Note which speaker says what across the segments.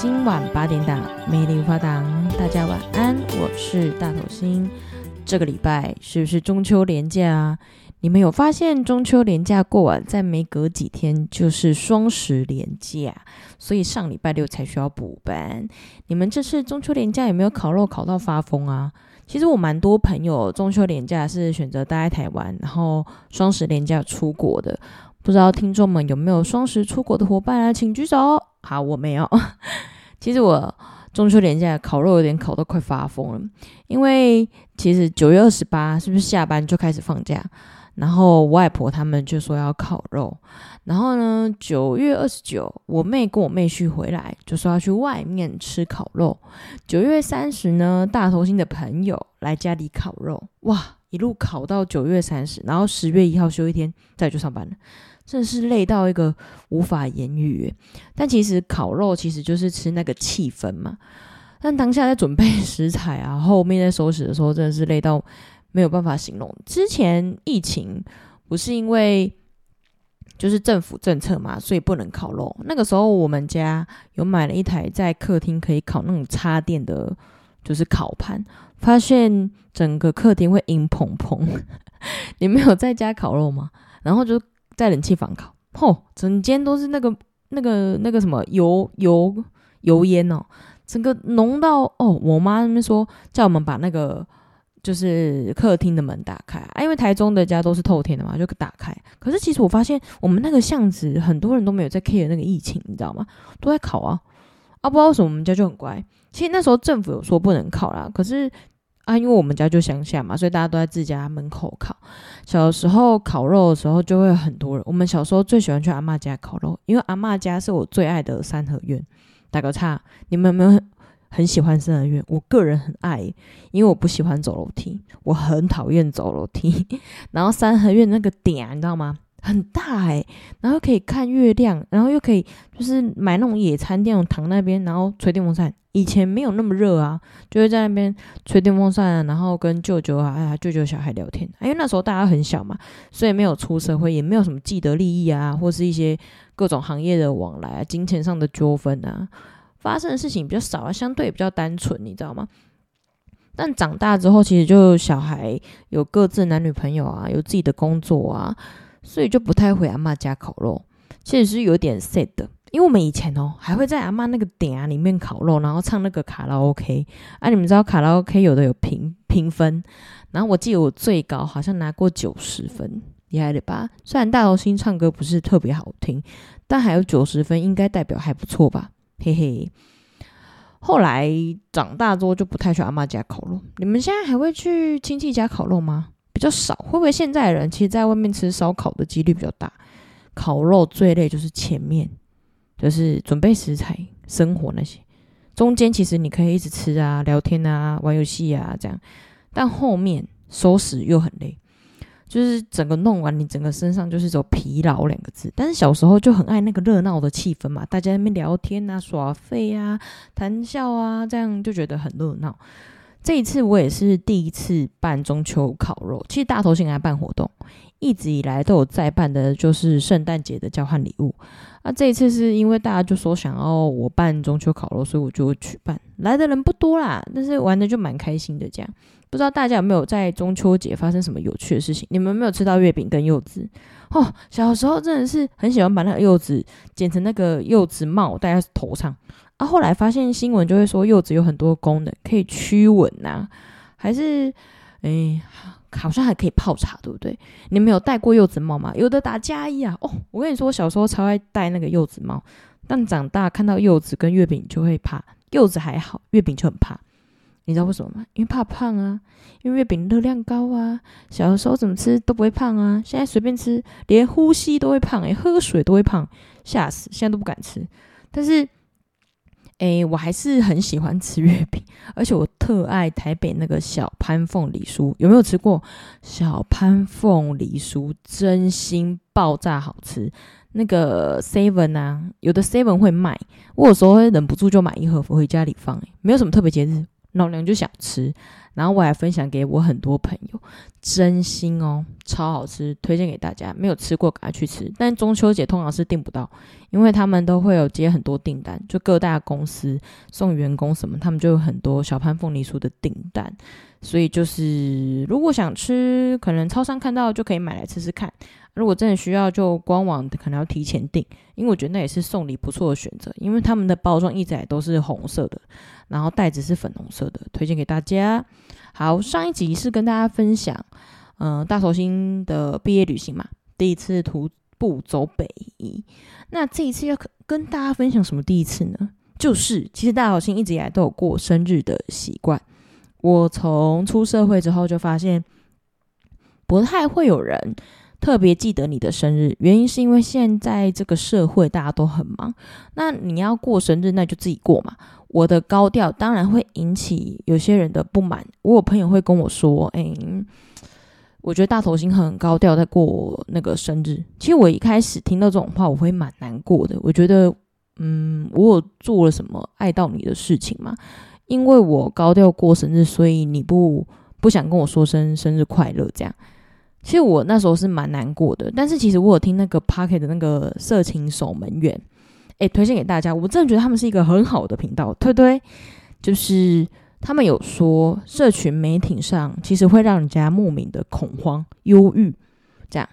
Speaker 1: 今晚八点档，美丽无法挡。大家晚安，我是大头星。这个礼拜是不是中秋连假啊？你们有发现中秋连假过完，再没隔几天就是双十连假，所以上礼拜六才需要补班。你们这次中秋连假有没有烤肉烤到发疯啊？其实我蛮多朋友中秋连假是选择待在台湾，然后双十连假出国的。不知道听众们有没有双十出国的伙伴啊？请举手。好，我没有。其实我中秋连假烤肉有点烤到快发疯了，因为其实九月二十八是不是下班就开始放假？然后外婆他们就说要烤肉，然后呢，九月二十九，我妹跟我妹婿回来就说要去外面吃烤肉。九月三十呢，大头星的朋友来家里烤肉，哇，一路烤到九月三十，然后十月一号休一天，再就上班了，真的是累到一个无法言语。但其实烤肉其实就是吃那个气氛嘛，但当下在准备 食材啊，后面在收拾的时候，真的是累到。没有办法形容。之前疫情不是因为就是政府政策嘛，所以不能烤肉。那个时候我们家有买了一台在客厅可以烤那种插电的，就是烤盘，发现整个客厅会阴蓬蓬。你没有在家烤肉吗？然后就在冷气房烤，吼，整间都是那个那个那个什么油油油烟哦，整个浓到哦，我妈那边说叫我们把那个。就是客厅的门打开啊，因为台中的家都是透天的嘛，就打开。可是其实我发现我们那个巷子很多人都没有在 care 那个疫情，你知道吗？都在烤啊啊！不知道为什么我们家就很乖。其实那时候政府有说不能烤啦，可是啊，因为我们家就乡下嘛，所以大家都在自家门口烤。小时候烤肉的时候就会很多人。我们小时候最喜欢去阿嬷家烤肉，因为阿嬷家是我最爱的三合院。打个岔，你们有没有？很喜欢三合院，我个人很爱，因为我不喜欢走楼梯，我很讨厌走楼梯。然后三合院那个点，你知道吗？很大诶，然后可以看月亮，然后又可以就是买那种野餐垫，躺那边，然后吹电风扇。以前没有那么热啊，就会在那边吹电风扇，然后跟舅舅啊、舅舅小孩聊天。因为那时候大家很小嘛，所以没有出社会，也没有什么既得利益啊，或是一些各种行业的往来啊，金钱上的纠纷啊。发生的事情比较少啊，相对比较单纯，你知道吗？但长大之后，其实就小孩有各自男女朋友啊，有自己的工作啊，所以就不太回阿嬷家烤肉，其实是有点 sad 的。因为我们以前哦，还会在阿妈那个点啊里面烤肉，然后唱那个卡拉 OK 啊，你们知道卡拉 OK 有的有评评分，然后我记得我最高好像拿过九十分，厉害了吧？虽然大头星唱歌不是特别好听，但还有九十分，应该代表还不错吧？嘿嘿，后来长大之后就不太去阿妈家烤肉。你们现在还会去亲戚家烤肉吗？比较少。会不会现在的人其实在外面吃烧烤的几率比较大？烤肉最累就是前面，就是准备食材、生火那些。中间其实你可以一直吃啊、聊天啊、玩游戏啊这样，但后面收拾又很累。就是整个弄完，你整个身上就是走疲劳两个字。但是小时候就很爱那个热闹的气氛嘛，大家在那边聊天啊、耍废啊、谈笑啊，这样就觉得很热闹。这一次我也是第一次办中秋烤肉，其实大头先来办活动，一直以来都有在办的，就是圣诞节的交换礼物。那、这一次是因为大家就说想要我办中秋烤肉，所以我就举办。来的人不多啦，但是玩的就蛮开心的这样。不知道大家有没有在中秋节发生什么有趣的事情？你们没有吃到月饼跟柚子？哦，小时候真的是很喜欢把那个柚子剪成那个柚子帽戴在头上。啊，后来发现新闻就会说柚子有很多功能，可以驱蚊呐，还是诶，好像还可以泡茶，对不对？你们有戴过柚子帽吗？有的打加一啊。哦，我跟你说，我小时候超爱戴那个柚子帽，但长大看到柚子跟月饼就会怕。柚子还好，月饼就很怕。你知道为什么吗？因为怕胖啊，因为月饼热量高啊。小的时候怎么吃都不会胖啊，现在随便吃，连呼吸都会胖，诶，喝水都会胖，吓死！现在都不敢吃。但是，诶，我还是很喜欢吃月饼，而且我特爱台北那个小潘凤梨酥，有没有吃过？小潘凤梨酥真心爆炸好吃。那个 seven 啊，有的 seven 会卖，我有时候会忍不住就买一盒回家里放，没有什么特别节日。老娘就想吃，然后我还分享给我很多朋友，真心哦，超好吃，推荐给大家。没有吃过，赶快去吃。但中秋节通常是订不到，因为他们都会有接很多订单，就各大公司送员工什么，他们就有很多小潘凤梨酥的订单。所以就是如果想吃，可能超商看到就可以买来吃吃看。如果真的需要，就官网可能要提前订，因为我觉得那也是送礼不错的选择。因为他们的包装一直来都是红色的，然后袋子是粉红色的，推荐给大家。好，上一集是跟大家分享，嗯、大头星的毕业旅行嘛，第一次徒步走北宜。那这一次要跟大家分享什么第一次呢？就是其实大头星一直以来都有过生日的习惯。我从出社会之后就发现，不太会有人。特别记得你的生日，原因是因为现在这个社会大家都很忙，那你要过生日，那就自己过嘛。我的高调当然会引起有些人的不满。我有朋友会跟我说：“哎，我觉得大头星很高调在过那个生日。”其实我一开始听到这种话，我会蛮难过的。我觉得，嗯，我有做了什么爱到你的事情吗？因为我高调过生日，所以你不不想跟我说声生日快乐这样。其实我那时候是蛮难过的，但是其实我有听那个 Pocket 的那个色情守门员，诶，推荐给大家。我真的觉得他们是一个很好的频道，对不对？就是他们有说，社群媒体上其实会让人家莫名的恐慌、忧郁，这样。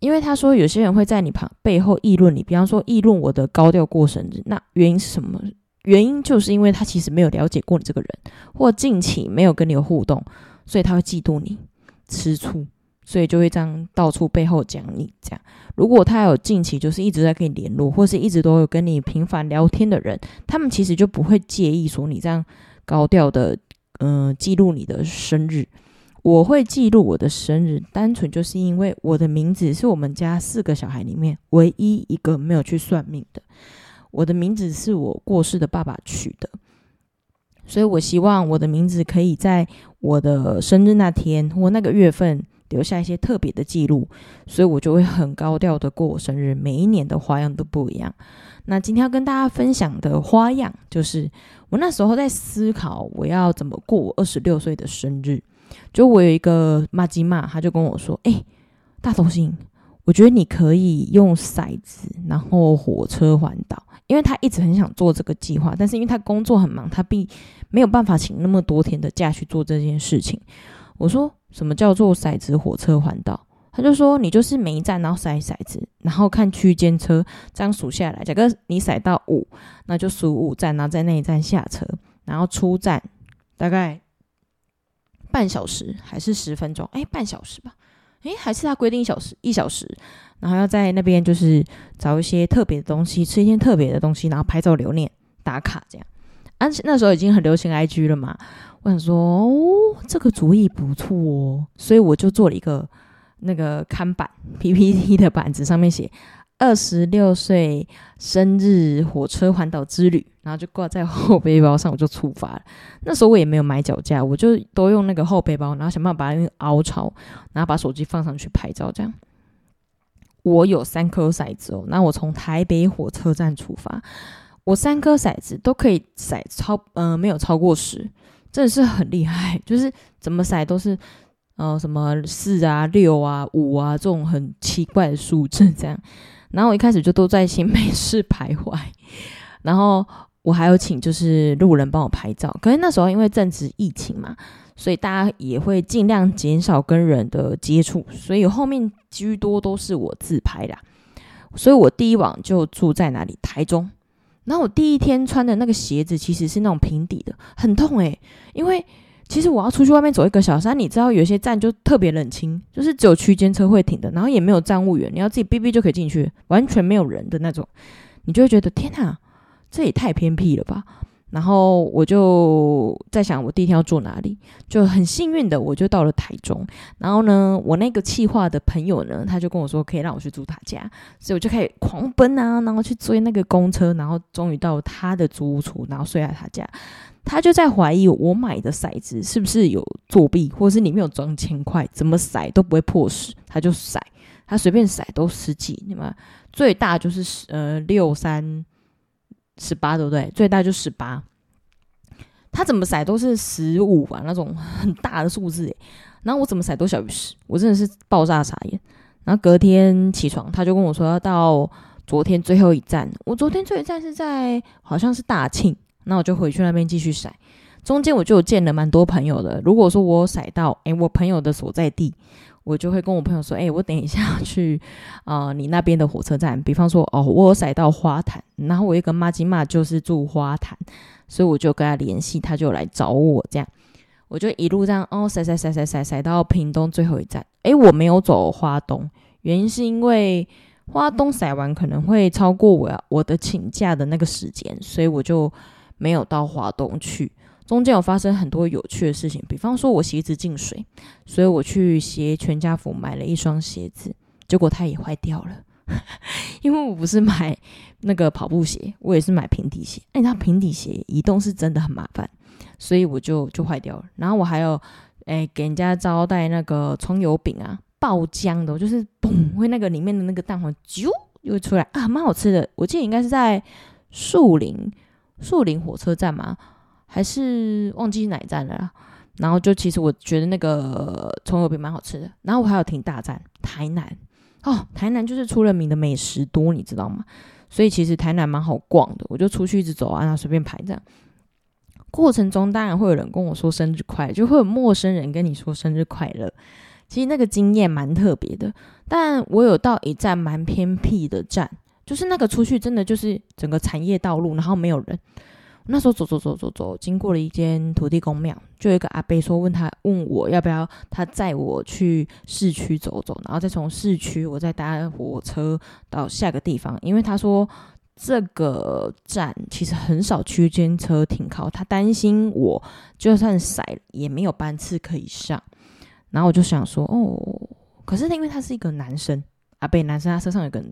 Speaker 1: 因为他说有些人会在你旁背后议论你，比方说议论我的高调过生日，那原因是什么？原因就是因为他其实没有了解过你这个人，或近期没有跟你有互动，所以他会嫉妒你，吃醋。所以就会这样到处背后讲你这样。如果他有近期就是一直在跟你联络，或是一直都有跟你频繁聊天的人，他们其实就不会介意说你这样高调的，嗯、记录你的生日。我会记录我的生日，单纯就是因为我的名字是我们家四个小孩里面唯一一个没有去算命的。我的名字是我过世的爸爸取的，所以我希望我的名字可以在我的生日那天或那个月份。留下一些特别的记录，所以我就会很高调的过我生日，每一年的花样都不一样。那今天要跟大家分享的花样，就是我那时候在思考我要怎么过我二十六岁的生日。就我有一个麻吉嘛，他就跟我说：“哎、大头星，我觉得你可以用骰子，然后火车环岛，因为他一直很想做这个计划，但是因为他工作很忙，他并没有办法请那么多天的假去做这件事情。”我说。什么叫做骰子火车环岛？他就说，你就是每一站然后骰骰子，然后看区间车这样数下来。假如你骰到五，那就数五站，然后在那一站下车，然后出站大概半小时还是十分钟？哎，半小时吧？哎，还是他规定一小时一小时，然后要在那边就是找一些特别的东西，吃一些特别的东西，然后拍照留念打卡这样。而且那时候已经很流行 IG 了嘛。我想说，哦，这个主意不错哦，所以我就做了一个那个看板 PPT 的板子，上面写二十六岁生日火车环岛之旅，然后就挂在后背包上，我就出发了。那时候我也没有买脚架，我就都用那个后背包，然后想办法把它凹槽，然后把手机放上去拍照。这样，我有三颗骰子哦，那我从台北火车站出发，我三颗骰子都可以骰超，嗯、呃，没有超过十。真的是很厉害，就是怎么骰都是，呃，什么四啊、六啊、五啊这种很奇怪的数字这样。然后我一开始就都在新北市徘徊，然后我还有请就是路人帮我拍照。可是那时候因为正值疫情嘛，所以大家也会尽量减少跟人的接触，所以后面居多都是我自拍啦。所以我第一晚就住在哪里？台中。然后我第一天穿的那个鞋子其实是那种平底的，很痛诶、因为其实我要出去外面走一个小时，你知道有些站就特别冷清，就是只有区间车会停的，然后也没有站务员，你要自己哔哔就可以进去，完全没有人的那种，你就会觉得天哪，这也太偏僻了吧。然后我就在想，我第一天要坐哪里？就很幸运的，我就到了台中。然后呢，我那个企划的朋友呢，他就跟我说可以让我去住他家，所以我就开始狂奔啊，然后去追那个公车，然后终于到他的租屋处，然后睡在他家。他就在怀疑我买的骰子是不是有作弊，或是里面有装钱块，怎么骰都不会破十。他就骰，他随便骰都十几，你们最大就是十呃六三。十八对不对？最大就十八。他怎么筛都是十五啊，那种很大的数字诶。然后我怎么筛都小于十，我真的是爆炸傻眼。然后隔天起床，他就跟我说要到昨天最后一站。我昨天最后一站是在好像是大庆，那我就回去那边继续筛。中间我就见了蛮多朋友的。如果说我筛到，诶，我朋友的所在地，我就会跟我朋友说，诶，我等一下去啊、你那边的火车站。比方说，哦，我有到花坛，然后我一个妈吉嘛就是住花坛，所以我就跟他联系，他就来找我，这样我就一路这样哦筛筛筛筛筛筛到屏东最后一站。诶，我没有走花东，原因是因为花东甩完可能会超过我我的请假的那个时间，所以我就没有到花东去。中间有发生很多有趣的事情，比方说我鞋子进水，所以我去鞋全家福买了一双鞋子，结果它也坏掉了。因为我不是买那个跑步鞋，我也是买平底鞋。哎，那平底鞋移动是真的很麻烦，所以我就就坏掉了。然后我还有哎给人家招待那个葱油饼啊，爆浆的，就是嘣会那个里面的那个蛋黄啾又出来啊，蛮好吃的。我记得应该是在树林树林火车站嘛。还是忘记哪一站了，然后就其实我觉得那个葱油饼蛮好吃的，然后我还有停大站台南哦，台南就是出了名的美食多，你知道吗？所以其实台南蛮好逛的，我就出去一直走啊，然后随便排这样。过程中当然会有人跟我说生日快乐，就会有陌生人跟你说生日快乐，其实那个经验蛮特别的。但我有到一站蛮偏僻的站，就是那个出去真的就是整个产业道路，然后没有人。那时候走走走走走，经过了一间土地公庙，就有一个阿伯说问他问我要不要他载我去市区走走，然后再从市区我再搭火车到下个地方，因为他说这个站其实很少区间车停靠，他担心我就算塞也没有班次可以上。然后我就想说哦，可是因为他是一个男生，阿伯男生，他车上有个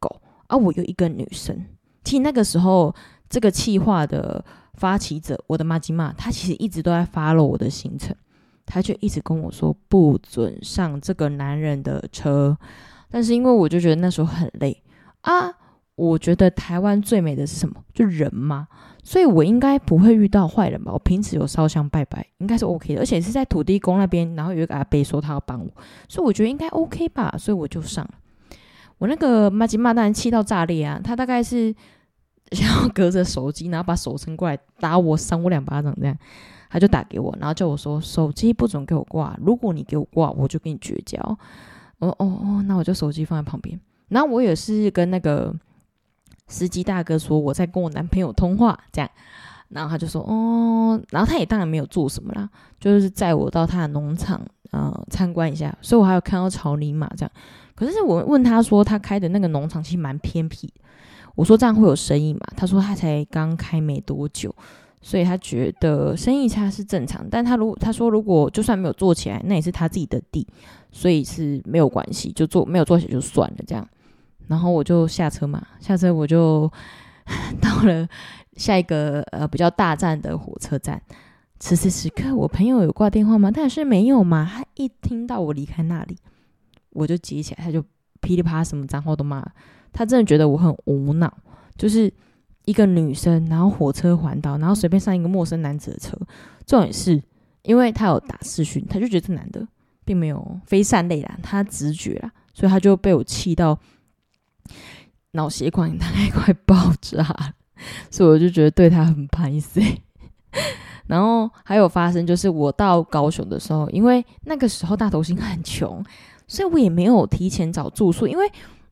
Speaker 1: 狗，而、我有一个女生，其实那个时候。这个企划的发起者，我的麻吉妈，他其实一直都在 follow 我的行程，他就一直跟我说不准上这个男人的车。但是因为我就觉得那时候很累啊，我觉得台湾最美的是什么？就人嘛，所以我应该不会遇到坏人吧？我平时有烧香拜拜，应该是 OK 的，而且是在土地公那边，然后有一个阿伯说他要帮我，所以我觉得应该 OK 吧，所以我就上了。我那个麻吉妈当然气到炸裂啊，他大概是。然后隔着手机，然后把手伸过来打我，扇我两巴掌，这样他就打给我，然后叫我说手机不准给我挂，如果你给我挂，我就跟你绝交。哦哦哦，那我就手机放在旁边。然后我也是跟那个司机大哥说我在跟我男朋友通话，这样，然后他就说哦，然后他也当然没有做什么啦，就是载我到他的农场呃参观一下，所以我还有看到草泥马这样。可是我问他说他开的那个农场其实蛮偏僻。我说这样会有生意嘛？他说他才刚开没多久，所以他觉得生意差是正常。但他如他说如果就算没有做起来，那也是他自己的地，所以是没有关系，就做没有做起来就算了这样。然后我就下车嘛，下车我就 到了下一个呃比较大站的火车站。此时此刻，我朋友有挂电话吗？但是没有嘛。他一听到我离开那里，我就接起来，他就噼里啪啦什么脏话都骂。他真的觉得我很无脑，就是一个女生，然后火车环岛，然后随便上一个陌生男子的车。重点是，因为他有打视讯，他就觉得这男的并没有非善类啦，他直觉啦，所以他就被我气到脑血管大概快爆炸，所以我就觉得对他很排斥。然后还有发生，就是我到高雄的时候，因为那个时候大头星很穷，所以我也没有提前找住宿，因为。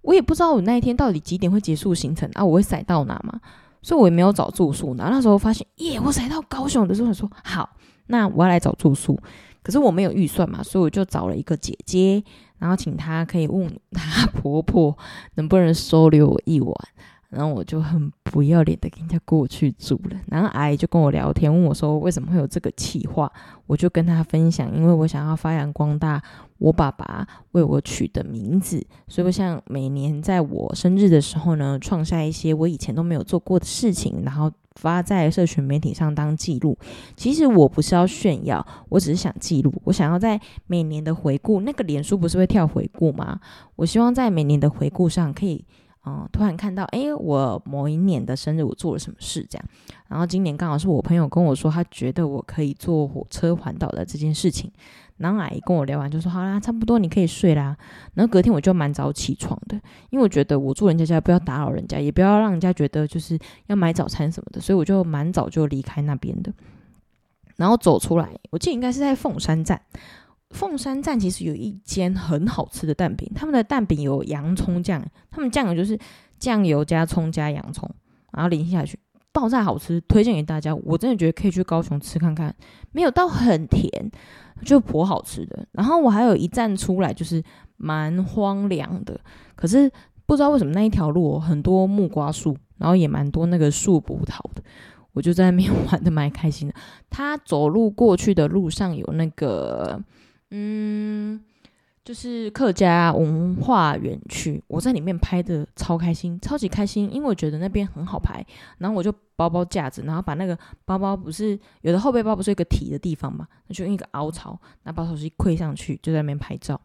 Speaker 1: 我也不知道我那一天到底几点会结束行程啊，我会塞到哪嘛，所以我也没有找住宿。然后那时候发现，耶，我塞到高雄的时候，说好，那我要来找住宿。可是我没有预算嘛，所以我就找了一个姐姐，然后请她可以问她婆婆能不能收留我一晚。然后我就很不要脸的跟人家过去住了。然后阿姨就跟我聊天，问我说为什么会有这个企划，我就跟她分享，因为我想要发扬光大我爸爸为我取的名字，所以我想每年在我生日的时候呢，创下一些我以前都没有做过的事情，然后发在社群媒体上当记录。其实我不是要炫耀，我只是想记录，我想要在每年的回顾，那个脸书不是会跳回顾吗？我希望在每年的回顾上可以。嗯，突然看到，哎，我某一年的生日我做了什么事这样。然后今年刚好是我朋友跟我说，他觉得我可以坐火车环岛的这件事情。然后阿姨跟我聊完就说，好啦，差不多你可以睡啦。然后隔天我就蛮早起床的，因为我觉得我住人家家不要打扰人家，也不要让人家觉得就是要买早餐什么的，所以我就蛮早就离开那边的。然后走出来，我记得应该是在凤山站。凤山站其实有一间很好吃的蛋饼，他们的蛋饼有洋葱酱，他们酱油就是酱油加葱加洋葱，然后淋下去，爆炸好吃，推荐给大家。我真的觉得可以去高雄吃看看，没有到很甜，就颇好吃的。然后我还有一站出来就是蛮荒凉的，可是不知道为什么那一条路很多木瓜树，然后也蛮多那个树葡萄的。我就在那边玩的蛮开心的。他走路过去的路上有那个，嗯，就是客家文化园区，我在里面拍的超开心，超级开心，因为我觉得那边很好拍。然后我就包包架子，然后把那个包包不是有的后背包不是有一个提的地方嘛，那就用一个凹槽，拿把手机跪上去，就在那边拍照。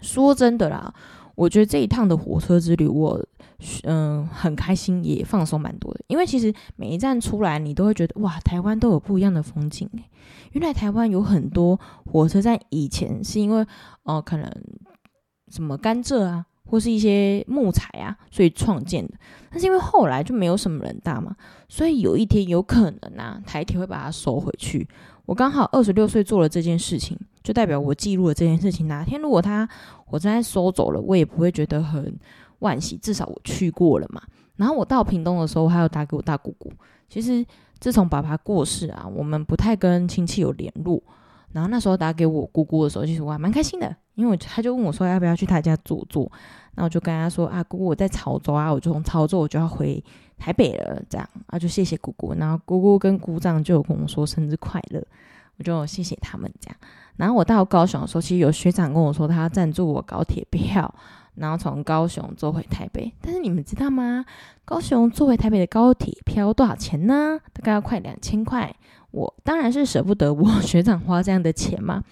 Speaker 1: 说真的啦。我觉得这一趟的火车之旅我，嗯很开心，也放松蛮多的。因为其实每一站出来，你都会觉得哇，台湾都有不一样的风景。原来台湾有很多火车站，以前是因为哦、呃、可能什么甘蔗啊，或是一些木材啊，所以创建的。但是因为后来就没有什么人搭嘛，所以有一天有可能啊，台铁会把它收回去。我刚好二十六岁做了这件事情。就代表我记录了这件事情。哪天如果他我真的收走了，我也不会觉得很万喜。至少我去过了嘛。然后我到屏东的时候，我还有打给我大姑姑。其实自从爸爸过世啊，我们不太跟亲戚有联络。然后那时候打给我姑姑的时候，其实我还蛮开心的，因为他就问我说要不要去他家坐坐。那我就跟他说啊，姑姑我在潮州啊，我就从潮州我就要回台北了，这样啊就谢谢姑姑。然后姑姑跟姑丈就有跟我说生日快乐，我就谢谢他们这样。然后我到高雄的时候，其实有学长跟我说，他赞助我高铁票，然后从高雄坐回台北。但是你们知道吗？高雄坐回台北的高铁票多少钱呢？大概要快两千块。我当然是舍不得我学长花这样的钱嘛，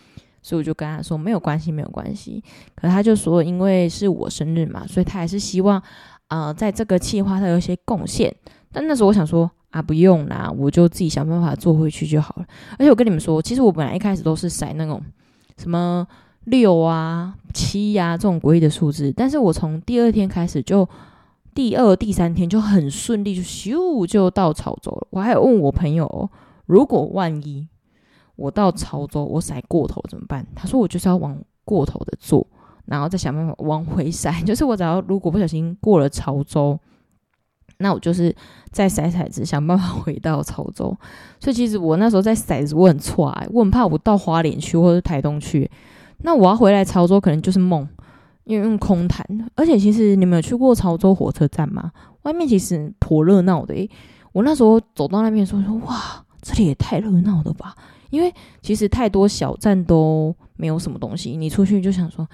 Speaker 1: 所以我就跟他说没有关系，没有关系。可他就说，因为是我生日嘛，所以他还是希望，呃，在这个计划他有一些贡献。但那时候我想说。啊，不用啦，我就自己想办法坐回去就好了。而且我跟你们说，其实我本来一开始都是塞那种什么六啊、七呀、啊、这种诡异的数字，但是我从第二天开始就第二、第三天就很顺利，就咻就到潮州了。我还有问我朋友，如果万一我到潮州我筛过头怎么办？他说我就是要往过头的做，然后再想办法往回筛。就是我只要如果不小心过了潮州。那我就是再甩骰子，想办法回到潮州。所以其实我那时候在骰子，我很错哎，我很怕我到花莲去或者台东去，那我要回来潮州可能就是梦，因为用空谈。而且其实你们有去过潮州火车站吗？外面其实颇热闹的诶。我那时候走到那边说说，哇，这里也太热闹了吧！因为其实太多小站都没有什么东西，你出去就想说，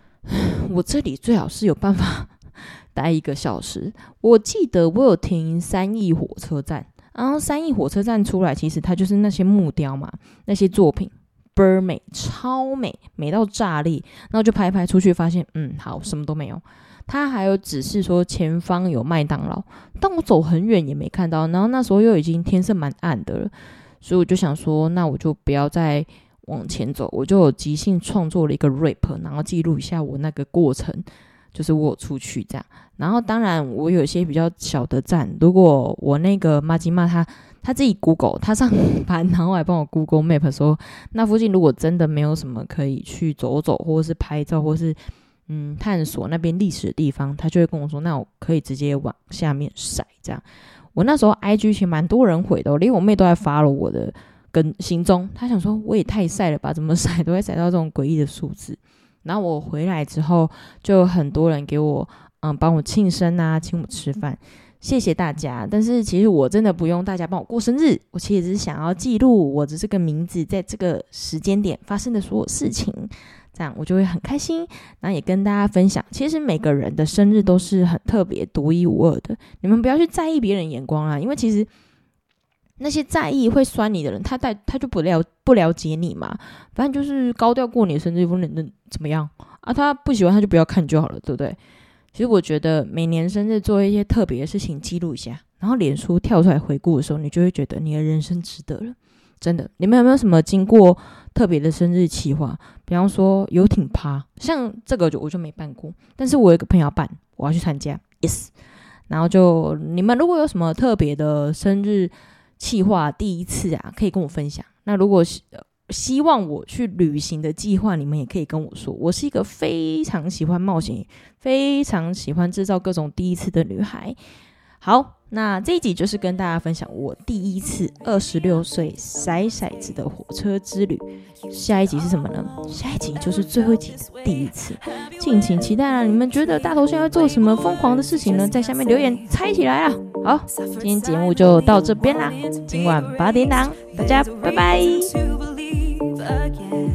Speaker 1: 我这里最好是有办法。待一个小时，我记得我有停三义火车站，然后三义火车站出来，其实它就是那些木雕嘛，那些作品美，超美，美到炸裂。然后就拍拍出去，发现嗯，好，什么都没有。它还有指示说前方有麦当劳，但我走很远也没看到。然后那时候又已经天色蛮暗的了，所以我就想说，那我就不要再往前走，我就即兴创作了一个 rap，然后记录一下我那个过程。就是我出去这样，然后当然我有一些比较小的站，如果我那个麻吉妈他他自己 Google 他上 班，然后还帮我 Google Map 说，那附近如果真的没有什么可以去走走，或者是拍照，或是嗯探索那边历史的地方，他就会跟我说，那我可以直接往下面晒这样。我那时候 IG 其实蛮多人回的，连我妹都在发了我的跟行踪，她想说我也太晒了吧，怎么晒都会晒到这种诡异的数字。然后我回来之后，就有很多人给我，嗯，帮我庆生啊，请我吃饭，谢谢大家。但是其实我真的不用大家帮我过生日，我其实只是想要记录我的这个名字在这个时间点发生的所有事情，这样我就会很开心。那也跟大家分享，其实每个人的生日都是很特别、独一无二的。你们不要去在意别人眼光啊，因为其实。那些在意会酸你的人，他带他就不了不了解你嘛。反正就是高调过你的生日，能能怎么样啊？他不喜欢他就不要看就好了，对不对？其实我觉得每年生日做一些特别的事情，记录一下，然后脸书跳出来回顾的时候，你就会觉得你的人生值得了。真的，你们有没有什么经过特别的生日企划？比方说游艇趴，像这个就我就没办过，但是我有一个朋友办，我要去参加，yes。然后就你们如果有什么特别的生日企划，第一次啊，可以跟我分享。那如果是希望我去旅行的计划，你们也可以跟我说。我是一个非常喜欢冒险、非常喜欢制造各种第一次的女孩。好，那这一集就是跟大家分享我第一次二十六岁骰骰子的火车之旅。下一集是什么呢？下一集就是最后一集第一次，敬请期待啦！你们觉得大头现在做什么疯狂的事情呢？在下面留言猜起来啊！好，今天节目就到这边啦。今晚八点档，大家拜拜。again.